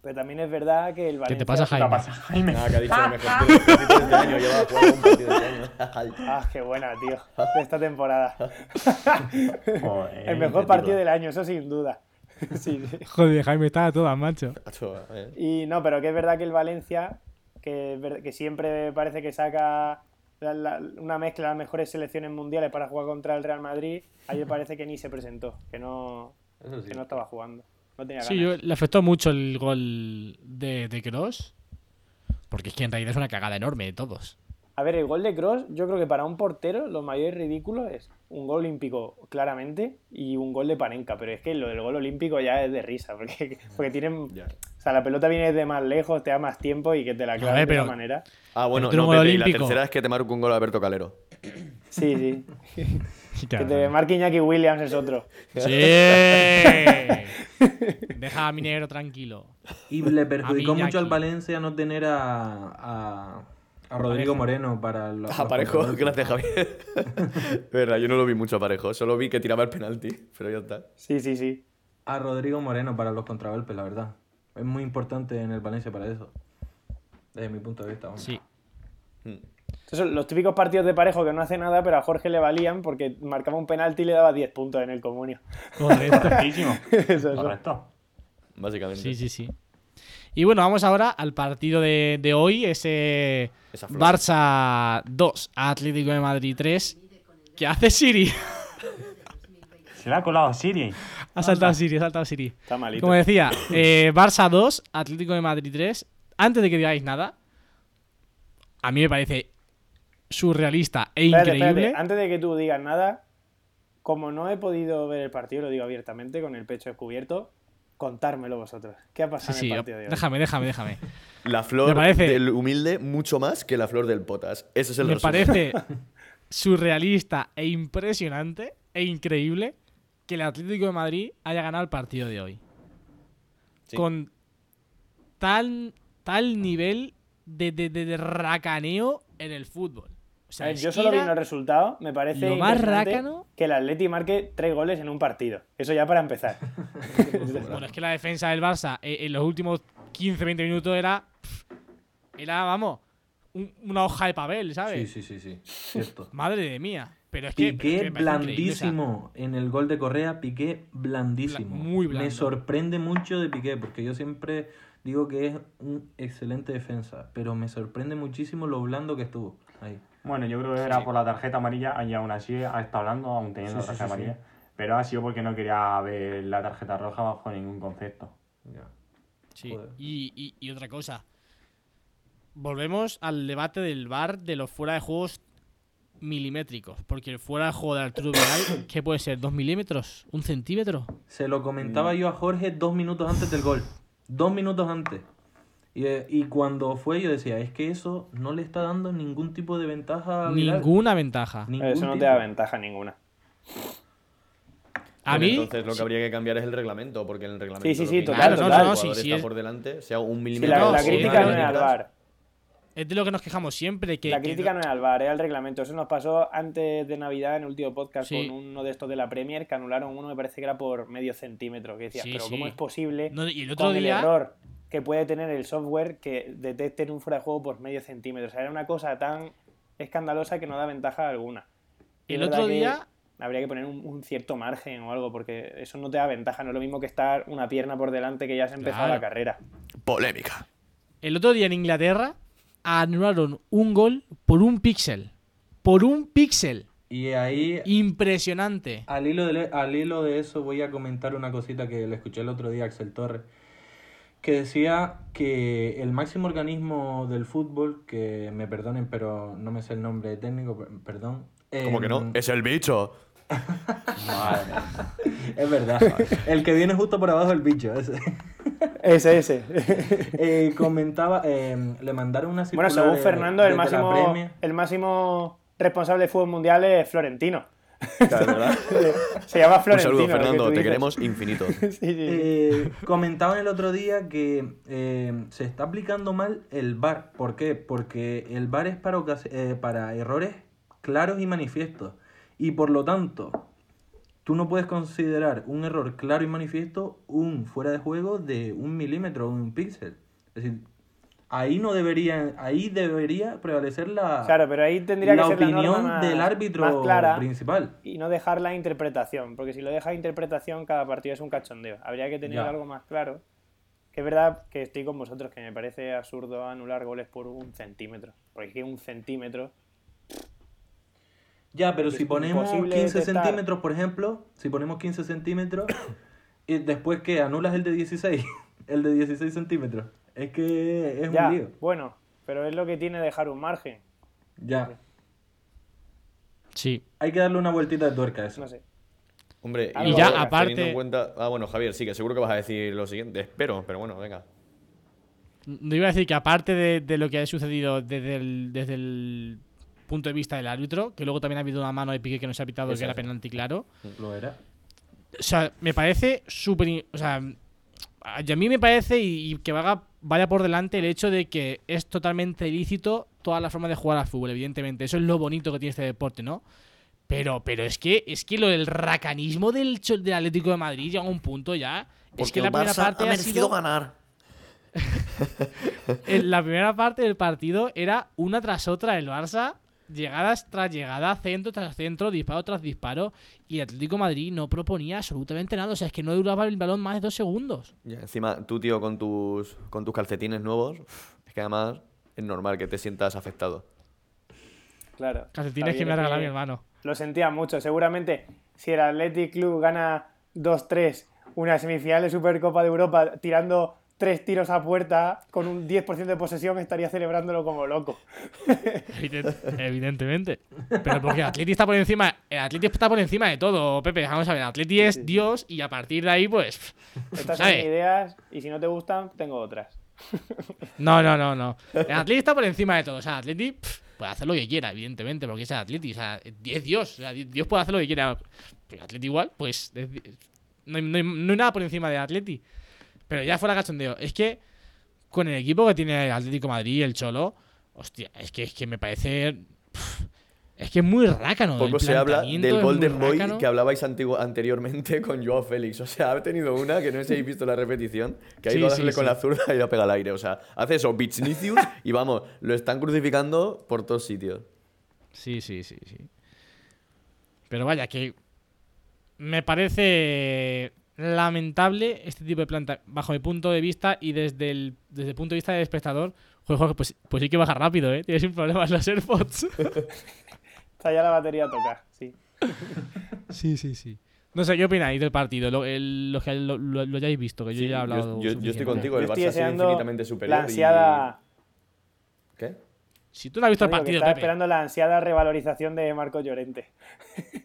pero también es verdad que el ¿Qué Valencia te pasa, ¿Qué Jaime? pasa, Jaime? Nada, que ha dicho el mejor de este año. Lleva jugando un partido de año. Ah, qué buena, tío, de esta temporada. Joder, El mejor partido del año, eso sin duda. Sí, sí. Joder, Jaime, estaba toda, macho. Macho, eh. Y no, pero que es verdad que el Valencia, que, siempre parece que saca la- la- una mezcla de las mejores selecciones mundiales para jugar contra el Real Madrid, ayer parece que ni se presentó, que no, sí. que no estaba jugando. No tenía Sí, yo, le afectó mucho el gol de, de Cross. Porque es que en realidad es una cagada enorme de todos. A ver, el gol de Cross, yo creo que para un portero lo mayor ridículo es un gol olímpico, claramente, y un gol de Panenka. Pero es que lo del gol olímpico ya es de risa, porque, porque tienen. Ya. O sea, la pelota viene de más lejos, te da más tiempo y que te la clavan ver, de esa pero- manera. Ah, bueno, no, Pepe, y la tercera es que te marca un gol Alberto Calero. Sí, sí. que te marque Iñaki Williams es otro. ¡Sí! Deja a mi negro tranquilo. Y le perjudicó A mucho al. Valencia no tener a, a, a Rodrigo. Moreno para los. Los Parejo, contragolpes. gracias Javier. Verdad, yo no lo vi mucho a Parejo, solo vi que tiraba el penalti, pero ya está. Sí, sí, sí. A Rodrigo Moreno para los contragolpes, la verdad. Es muy importante en el Valencia para eso. Desde mi punto de vista. Sí. Son los típicos partidos de parejo que no hace nada, pero a Jorge le valían porque marcaba un penalti y le daba 10 puntos en el comunio. Correcto. Correctísimo. Eso, eso. Correcto. Básicamente. Sí, sí, sí. Y bueno, vamos ahora al partido de, de hoy, ese. Barça 2, Atlético de Madrid 3. ¿Qué hace Siri? Se le ha colado Siri. Ha saltado Siri, ha saltado Siri. Está malito. Como decía, eh, Barça 2, Atlético de Madrid 3. Antes de que digáis nada, a mí me parece surrealista e Espérate, increíble. espérate, Antes de que tú digas nada, como no he podido ver el partido, lo digo abiertamente, con el pecho descubierto, contármelo vosotros. ¿Qué ha pasado sí, en el partido de hoy? déjame, déjame, déjame. La flor parece- del humilde mucho más que la flor del potas. Ese es el me resumen. parece. surrealista e impresionante e increíble que el Atlético de Madrid haya ganado el partido de hoy. Sí. Con tal, tal nivel de, de, de- de racaneo en el fútbol. O sea, A ver, es yo solo viendo el resultado, me parece lo más rácano. que el Atleti marque tres goles en un partido. Eso ya para empezar. Bueno, es que la defensa del Barça eh, en los últimos 15-20 minutos era. Era, vamos, un- una hoja de papel, ¿sabes? Sí, sí, sí, sí. Cierto. Madre de mía. Pero es que. pero es Piqué que o sea, blandísimo en el gol de Correa, Piqué blandísimo. Bla- muy blando. Me sorprende mucho de Piqué, porque yo siempre digo que es un excelente defensa, pero me sorprende muchísimo lo blando que estuvo ahí. Bueno, yo creo que era por la tarjeta amarilla y aún así ha estado hablando, aún teniendo Sí, la sí, tarjeta sí, sí. amarilla. Pero ha sido porque no quería ver la tarjeta roja bajo ningún concepto. Ya. Sí. Y, y- y otra cosa. Volvemos al debate del VAR de los fuera de juegos milimétricos. Porque el fuera de juego de Arturo Vidal, ¿qué puede ser? ¿Dos milímetros? ¿Un centímetro? Se lo comentaba yo a Jorge dos minutos antes del gol. Dos minutos antes. Y, eh, y cuando fue yo decía, es que eso no le está dando ningún tipo de ventaja a. Ninguna ventaja. Ningún Eso no te da ventaja ninguna. A mí. Entonces lo que habría que cambiar es el reglamento, porque en el reglamento. Sí, sí, sí, total, que total. No, no, está es- por delante, sea un Si milímetro. la, la crítica no es al. VAR. Es de lo que nos quejamos siempre. Que, La que- crítica no es al VAR, es al reglamento. Eso nos pasó antes de Navidad en el último podcast Sí. con uno de estos de la Premier que anularon uno, me parece que era por medio centímetro. Que decías, Sí, pero sí. ¿cómo es posible No, y el otro con día- el error que puede tener el software que detecte un fuera de juego por medio centímetro? O sea, era una cosa tan escandalosa que no da ventaja alguna. Y El otro que día- Habría que poner un, un cierto margen o algo, porque eso no te da ventaja. No es lo mismo que estar una pierna por delante que ya se ha empezado Claro. la carrera. Polémica. El otro día en Inglaterra anularon un gol por un píxel. Por un píxel. Y ahí, Impresionante. al hilo, de, al hilo de eso, voy a comentar una cosita que le escuché el otro día a Axel Torres, que decía que el máximo organismo del fútbol, que me perdonen, pero no me sé el nombre técnico, per- perdón. ¿Cómo que no? Es el bicho. Es verdad. El que viene justo por abajo del bicho. Ese. Ese, ese. Eh, comentaba, eh, le mandaron una bueno, circular. según eh, Fernando, el desde la máximo, el máximo responsable de fútbol mundial es Florentino. Claro, ¿verdad? Se llama Un Florentino. saludo, lo que Fernando. Te queremos infinito. Sí, sí, sí. Eh, comentaban el otro día que eh, se está aplicando mal el VAR. ¿Por qué? Porque el VAR es para, ocasi- eh, para errores claros y manifiestos. Y por lo tanto, tú no puedes considerar un error claro y manifiesto un fuera de juego de un milímetro o un píxel. Es decir, ahí no debería, ahí debería prevalecer la, Claro, pero ahí tendría la que ser la opinión del árbitro clara principal. y no dejar la interpretación, porque si lo dejas interpretación, cada partido es un cachondeo. Habría que tener Ya. algo más claro. Que es verdad que estoy con vosotros, que me parece absurdo anular goles por un centímetro. Porque es que un centímetro. Ya, pero si ponemos imposible 15 detectar. centímetros, por ejemplo, si ponemos 15 centímetros, y después que anulas el de 16, el de 16 centímetros, es que es ya, un lío. bueno, pero es lo que tiene dejar un margen. Ya, Sí. hay que darle una vueltita de tuerca a eso. No sé. Hombre, Y ya, teniendo aparte- en cuenta... Ah, bueno, Javier, sí, que seguro que vas a decir lo siguiente. Espero, pero bueno, venga. No iba a decir que aparte de, de lo que ha sucedido desde el, desde el punto de vista del árbitro, que luego también ha habido una mano de Piqué que no se ha pitado, que era penalti claro. Lo era. O sea, me parece súper. O sea, a mí me parece y, y que vaya, vaya por delante el hecho de que es totalmente ilícito toda la forma de jugar al fútbol, evidentemente. Eso es lo bonito que tiene este deporte, ¿no? Pero, pero es que es que lo del racanismo del, del Atlético de Madrid llega a un punto ya. es que la primera parte ha sido, ganar. la primera parte del partido era una tras otra el Barça, llegadas tras llegada, centro tras centro, disparo tras disparo, y el Atlético de Madrid no proponía absolutamente nada. O sea, es que no duraba el balón más de dos segundos. Ya, encima, tú, tío, con tus, con tus calcetines nuevos, es que además es normal que te sientas afectado. Claro. Calcetines que me regalado mi hermano. Lo sentía mucho. Seguramente, si el Athletic Club gana 2-3 una semifinal de Supercopa de Europa tirando tres tiros a puerta con un 10% de posesión, estaría celebrándolo como loco. Evident- evidentemente. Pero porque el Atleti está por encima. El Atleti está por encima de todo, Pepe. Vamos a ver, el Atleti es Dios y a partir de ahí, pues. Estas son ¿sabes? mis ideas y si no te gustan, tengo otras. No, no, no, no. El Atleti está por encima de todo. O sea, el Atleti. pff, puede hacer lo que quiera, evidentemente, porque es el Atleti. O sea, es Dios. O sea, Dios puede hacer lo que quiera. Pero el Atleti igual, pues. es- no, hay, no hay- no hay nada por encima del Atleti. Pero ya fuera cachondeo. Es que con el equipo que tiene el Atlético Madrid el Cholo, hostia, es que, es que me parece. es que es muy rácano. Poco se habla del Golden Boy rácano. que hablabais antigu- anteriormente con Joao Félix. O sea, ha tenido una que no sé si habéis visto la repetición, que ha Sí, ido a sí, darle con sí. la zurda y la pega al aire. O sea, hace eso, Bitchnicius, y vamos, lo están crucificando por todos sitios. Sí, sí, sí, sí. Pero vaya, que me parece lamentable este tipo de planta, bajo mi punto de vista y desde el, desde el punto de vista del espectador. Joder, Jorge, pues, pues sí que baja rápido, ¿eh? Tienes sin problemas los AirPods. Está ya la batería a tocar, sí. sí, sí, sí. No sé, ¿qué opináis del partido? Lo, el- los que lo, lo- lo hayáis visto, que yo Sí, ya he hablado. yo, yo- yo estoy contigo, el Barça ha sido infinitamente superior. la y- ansiada... ¿Qué? Si tú no has visto el que partido, estaba Pepe. esperando la ansiada revalorización de Marco Llorente.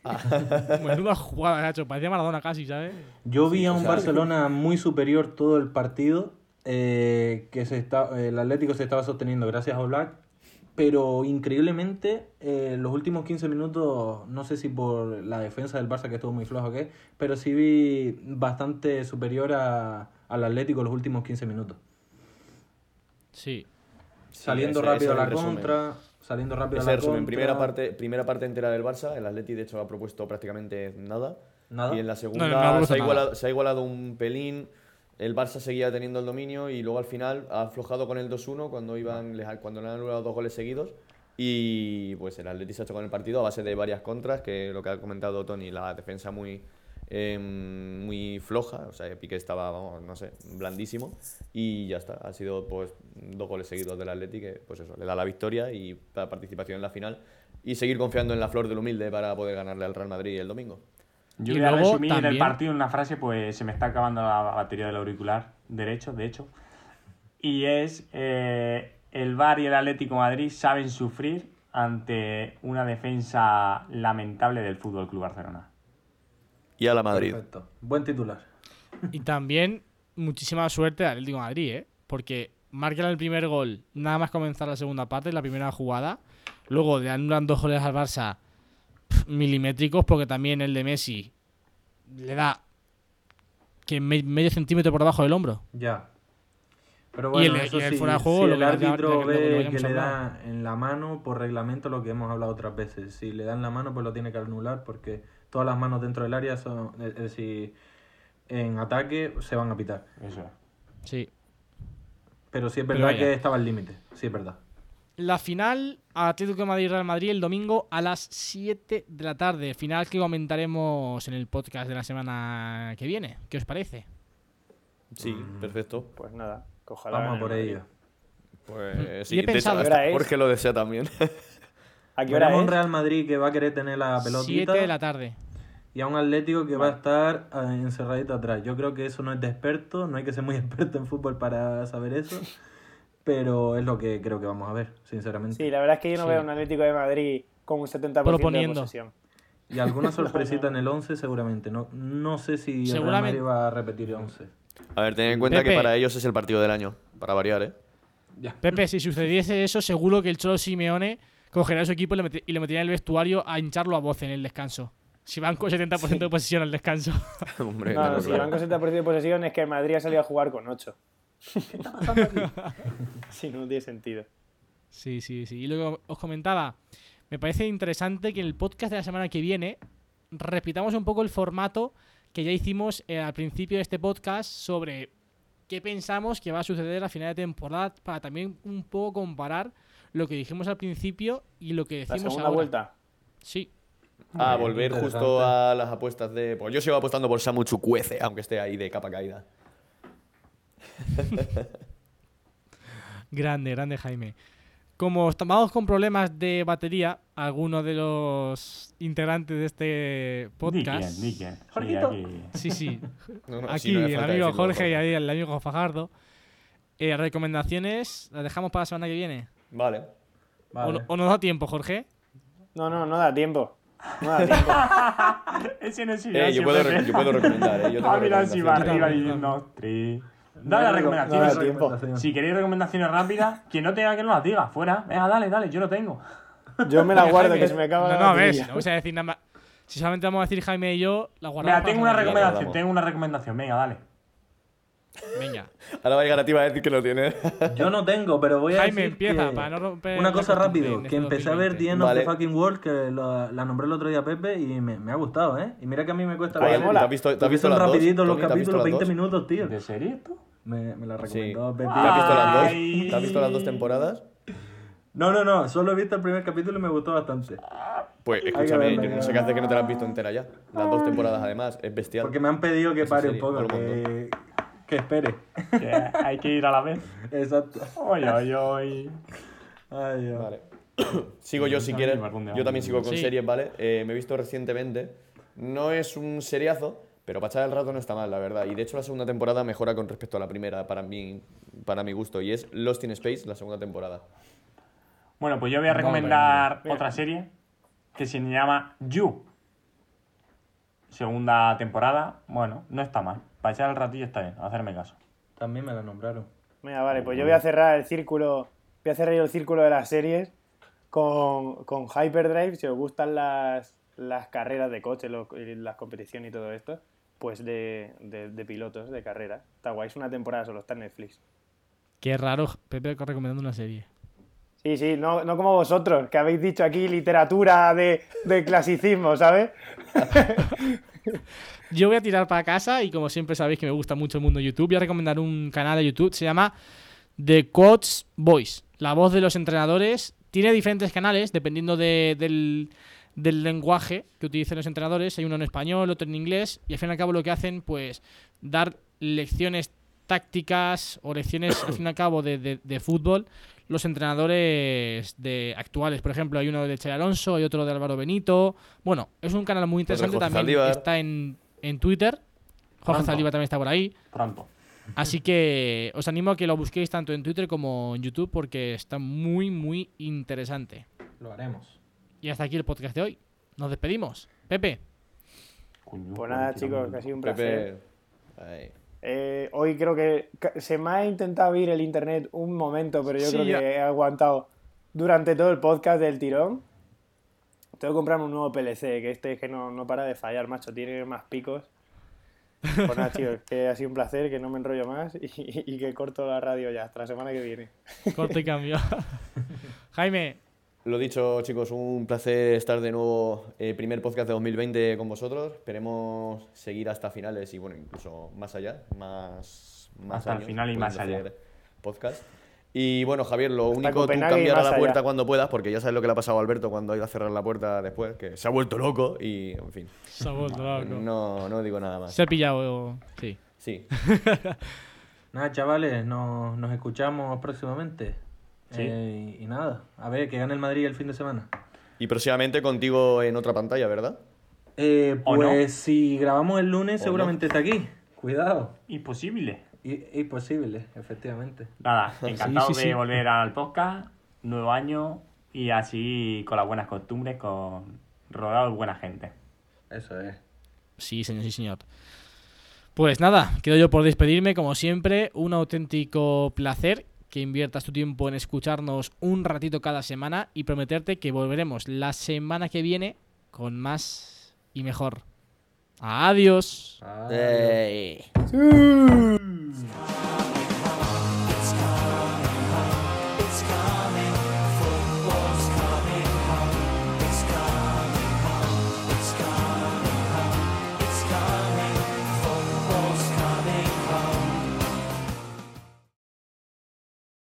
Menuda jugada, Nacho. Parecía Maradona casi, ¿sabes? Yo vi a un sea- Barcelona muy superior todo el partido, eh, que se está, el Atlético se estaba sosteniendo gracias a Black, pero increíblemente eh, los últimos 15 minutos, no sé si por la defensa del Barça que estuvo muy flojo o qué, pero sí vi bastante superior a, al Atlético los últimos 15 minutos. Sí. Saliendo ese- ese rápido a la contra, saliendo rápido Ese a la resumen, contra. primera parte, primera parte entera del Barça, el Atleti de hecho ha propuesto prácticamente nada. Nada. Y en la segunda No, no, no ha propuesto se, ha igualado, se ha igualado un pelín. El Barça seguía teniendo el dominio y luego al final ha aflojado con el 2-1 cuando, iban, cuando le han anulado dos goles seguidos. Y pues el Atleti se ha hecho con el partido a base de varias contras, que lo que ha comentado Tony, la defensa muy, em, muy floja, o sea, Piqué estaba, vamos, no sé, blandísimo. Y ya está, ha sido pues dos goles seguidos del Atleti que pues eso, le da la victoria y la participación en la final. Y seguir confiando en la flor del humilde para poder ganarle al Real Madrid el domingo. Yo Y luego resumir el también- partido en una frase, pues se me está acabando la batería del auricular derecho, de hecho. Y es, eh, el Bar y el Atlético de Madrid saben sufrir ante una defensa lamentable del Fútbol Club Barcelona. Y a la Madrid. Perfecto. Buen titular. Y también muchísima suerte al Atlético de Madrid, ¿eh? Porque marcan el primer gol nada más comenzar la segunda parte, la primera jugada. Luego le anulan dos goles al Barça milimétricos, porque también el de Messi le da que me- medio centímetro por debajo del hombro. Ya. Pero Y bueno, el- eso y el sí, fuera de juego, si lo el árbitro que- que ve que le da en la mano por reglamento lo que hemos hablado otras veces. Si le dan la mano, pues lo tiene que anular porque todas las manos dentro del área son, es decir, en ataque se van a pitar. Eso es. Sí. Pero sí es verdad que estaba al límite, sí es verdad. La final Atlético de Madrid-Real Madrid el domingo a las 7 de la tarde. Final que comentaremos en el podcast de la semana que viene. ¿Qué os parece? Sí, perfecto. Pues nada, ojalá Vamos a por ello. Pues Y sí, he de hecho, pensado- lo desea también. ¿A qué hora Veremos un es? Real Madrid que va a querer tener la 7 pelotita de la tarde. y a un Atlético que va a estar eh, encerradito atrás. Yo creo que eso no es de experto, no hay que ser muy experto en fútbol para saber eso, pero es lo que creo que vamos a ver, sinceramente. Sí, la verdad es que yo no Sí. veo un Atlético de Madrid con un 70% Proponiendo. de posesión. Y alguna sorpresita en el 11 seguramente. No, no sé si el Real Seguramente. Madrid va a repetir el 11. A ver, ten en cuenta Pepe. que para ellos es el partido del año, para variar, ¿eh? Pepe, si sucediese eso, seguro que el Cholo Simeone cogería a su equipo y y le metería en el vestuario a hincharlo a voz en el descanso. Si van con 70% de posesión al descanso. Hombre, No, claro, no, si claro. van con 70% de posesión es que el Madrid ha salido a jugar con 8. sí, no tiene sentido. Sí, sí, sí. Y luego os comentaba, me parece interesante que en el podcast de la semana que viene repitamos un poco el formato que ya hicimos eh, al principio de este podcast sobre qué pensamos que va a suceder a final de temporada para también un poco comparar lo que dijimos al principio y lo que La decimos segunda ahora. vuelta. Sí, A Bien, volver justo a las apuestas de. Pues yo sigo apostando por Samu Chukwueze, aunque esté ahí de capa caída. grande, grande Jaime. Como estamos con problemas de batería, algunos de los integrantes de este Ni quién, podcast. ni quién. Sí. Sí, sí. No, no, Aquí sí, no hace el amigo decirlo, Jorge y ahí el amigo Fajardo. Eh, recomendaciones, ¿las dejamos para la semana que viene? Vale. ¿O, Vale. no- o nos da tiempo, Jorge? No, no, no da tiempo. No da tiempo. Ese no es Eh, yo, puedo, yo puedo recomendar, ¿eh? Yo tengo Ah, mira, si va arriba Yo diciendo tri. Dale las No recomendaciones. da tiempo. Si queréis recomendaciones rápidas, quien no tenga que no las diga. Fuera. Venga, dale, dale, yo lo tengo. Yo me la guardo, que se me acaba No, la no, batería. no vamos a decir nada más. Si solamente vamos a decir Jaime y yo, la guardamos. Venga, tengo una recomendación, tengo una recomendación. Venga, dale. Venga. Ahora va a llegar a ti va a decir que lo tiene. Yo no tengo, pero voy a Jaime, decir empieza, que- para no romper Una la cosa rápido, que empecé a ver 2020. The End of Vale. the Fucking World, que la nombré el otro día a Pepe y me, me ha gustado, ¿eh? Y mira que a mí me cuesta Oye, la mola. ¿Te has visto, te has visto dos? los? ¿Te capítulos, las 20 dos? minutos, tío. ¿De serie esto? Me, me la Sí. recomendó ¿Te Pepe. has visto las dos? ¿Te has visto las dos temporadas? No, no, no, solo he visto el primer capítulo y me gustó bastante. Pues escúchame, verla, yo no sé qué hace que no te las has visto entera ya. Las dos temporadas además, es bestial. Porque me han pedido que pare un poco, que, que espere. Que hay que ir a la vez. Exacto. Oye, oye, oye. Ay, Dios. Vale. sigo yo si quieres. Yo también sigo con Sí. series, ¿vale? Eh, me he visto recientemente. No es un seriazo, pero para echar el rato no está mal, la verdad. Y de hecho la segunda temporada mejora con respecto a la primera para mí, para mi gusto. Y es Lost in Space, la segunda temporada. Bueno, pues yo voy a recomendar otra serie que se llama You. Segunda temporada. Bueno, no está mal. Para echar el ratillo está bien, hacerme caso. También me la nombraron. Venga, vale, pues yo voy a cerrar el círculo. Voy a cerrar yo el círculo de las series con, con Hyperdrive. Si os gustan las, las carreras de coche, las competiciones y todo esto, pues de, de, de pilotos, de carrera. Está guay, es una temporada solo, está en Netflix. Qué raro, Pepe recomendando una serie. Sí, sí, no, no como vosotros, que habéis dicho aquí literatura de, de clasicismo, ¿sabes? Yo voy a tirar para casa y como siempre sabéis que me gusta mucho el mundo YouTube, voy a recomendar un canal de YouTube, se llama The Coach Voice, la voz de los entrenadores. Tiene diferentes canales dependiendo de- del, del lenguaje que utilicen los entrenadores. Hay uno en español, otro en inglés y al fin y al cabo lo que hacen pues dar lecciones tácticas o lecciones al fin y al cabo de- de fútbol los entrenadores de actuales. Por ejemplo, hay uno de Che Alonso, hay otro de Álvaro Benito. Bueno, es un canal muy interesante Jorge también. Zaldívar. Está en, en Twitter. Jorge. Zaldívar también está por ahí. Pronto. Así que os animo a que lo busquéis tanto en Twitter como en YouTube porque está muy, muy interesante. Lo haremos. Y hasta aquí el podcast de hoy. Nos despedimos. Pepe, Pues nada, chicos, que ha sido un placer. Pepe. Ay. Eh, hoy creo que se me ha intentado ir el internet un momento, pero yo Sí, creo ya. que he aguantado durante todo el podcast del tirón. Tengo que comprarme un nuevo PLC, que este es que no, no para de fallar, macho, tiene más picos. Pues nada, chicos, que ha sido un placer, que no me enrollo más y, y que corto la radio ya, hasta la semana que viene. corto y cambio. Jaime, Lo dicho, chicos, un placer estar de nuevo, eh, primer podcast de 2020 con vosotros. Esperemos seguir hasta finales y, bueno, incluso más allá, más, más Hasta el años final y más allá. Podcast. Y bueno, Javier, lo único, tú Copenhague y cambiar a más la puerta allá. cuando puedas, porque ya sabes lo que le ha pasado a Alberto cuando ha ido a cerrar la puerta después, que se ha vuelto loco y, en fin, se ha vuelto loco. no, no digo nada más. Se ha pillado. Sí. Sí, Nada, chavales, nos, nos escuchamos próximamente. Sí. Eh, y nada, a ver, que gane el Madrid el fin de semana. y próximamente contigo en otra pantalla, ¿verdad? Eh, ¿O pues no? si grabamos el lunes, ¿O seguramente está aquí. Cuidado. Imposible. I- Imposible, efectivamente. Nada, encantado sí, sí. de volver al podcast. Nuevo año y así con las buenas costumbres, con rodeado de buena gente. Eso es. Sí, señor, sí, señor. Pues nada, quedo yo por despedirme, como siempre. Un auténtico placer que inviertas tu tiempo en escucharnos un ratito cada semana y prometerte que volveremos la semana que viene con más y mejor. Adiós. Adiós.